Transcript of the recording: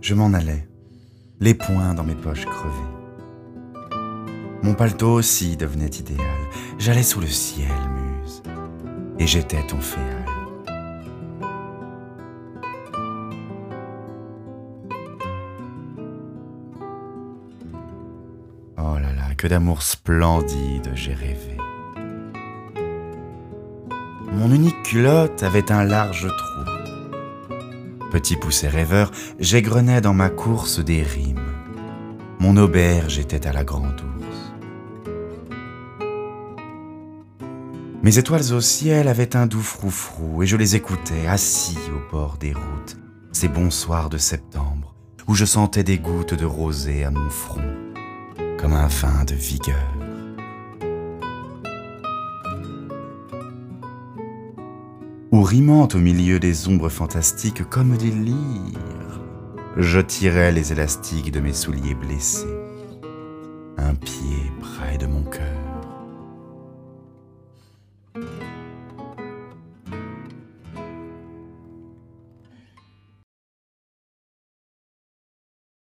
Je m'en allais, les poings dans mes poches crevées. Mon paletot aussi devenait idéal. J'allais sous le ciel, muse, et j'étais ton féal. Oh là là, que d'amour splendide j'ai rêvé. Mon unique culotte avait un large trou. Petit poussé rêveur, j'égrenais dans ma course des rimes. Mon auberge était à la grande ours. Mes étoiles au ciel avaient un doux froufrou et je les écoutais assis au bord des routes, ces bons soirs de septembre où je sentais des gouttes de rosée à mon front comme un vin de vigueur. ou rimant au milieu des ombres fantastiques comme des lyres, je tirais les élastiques de mes souliers blessés, un pied près de mon cœur.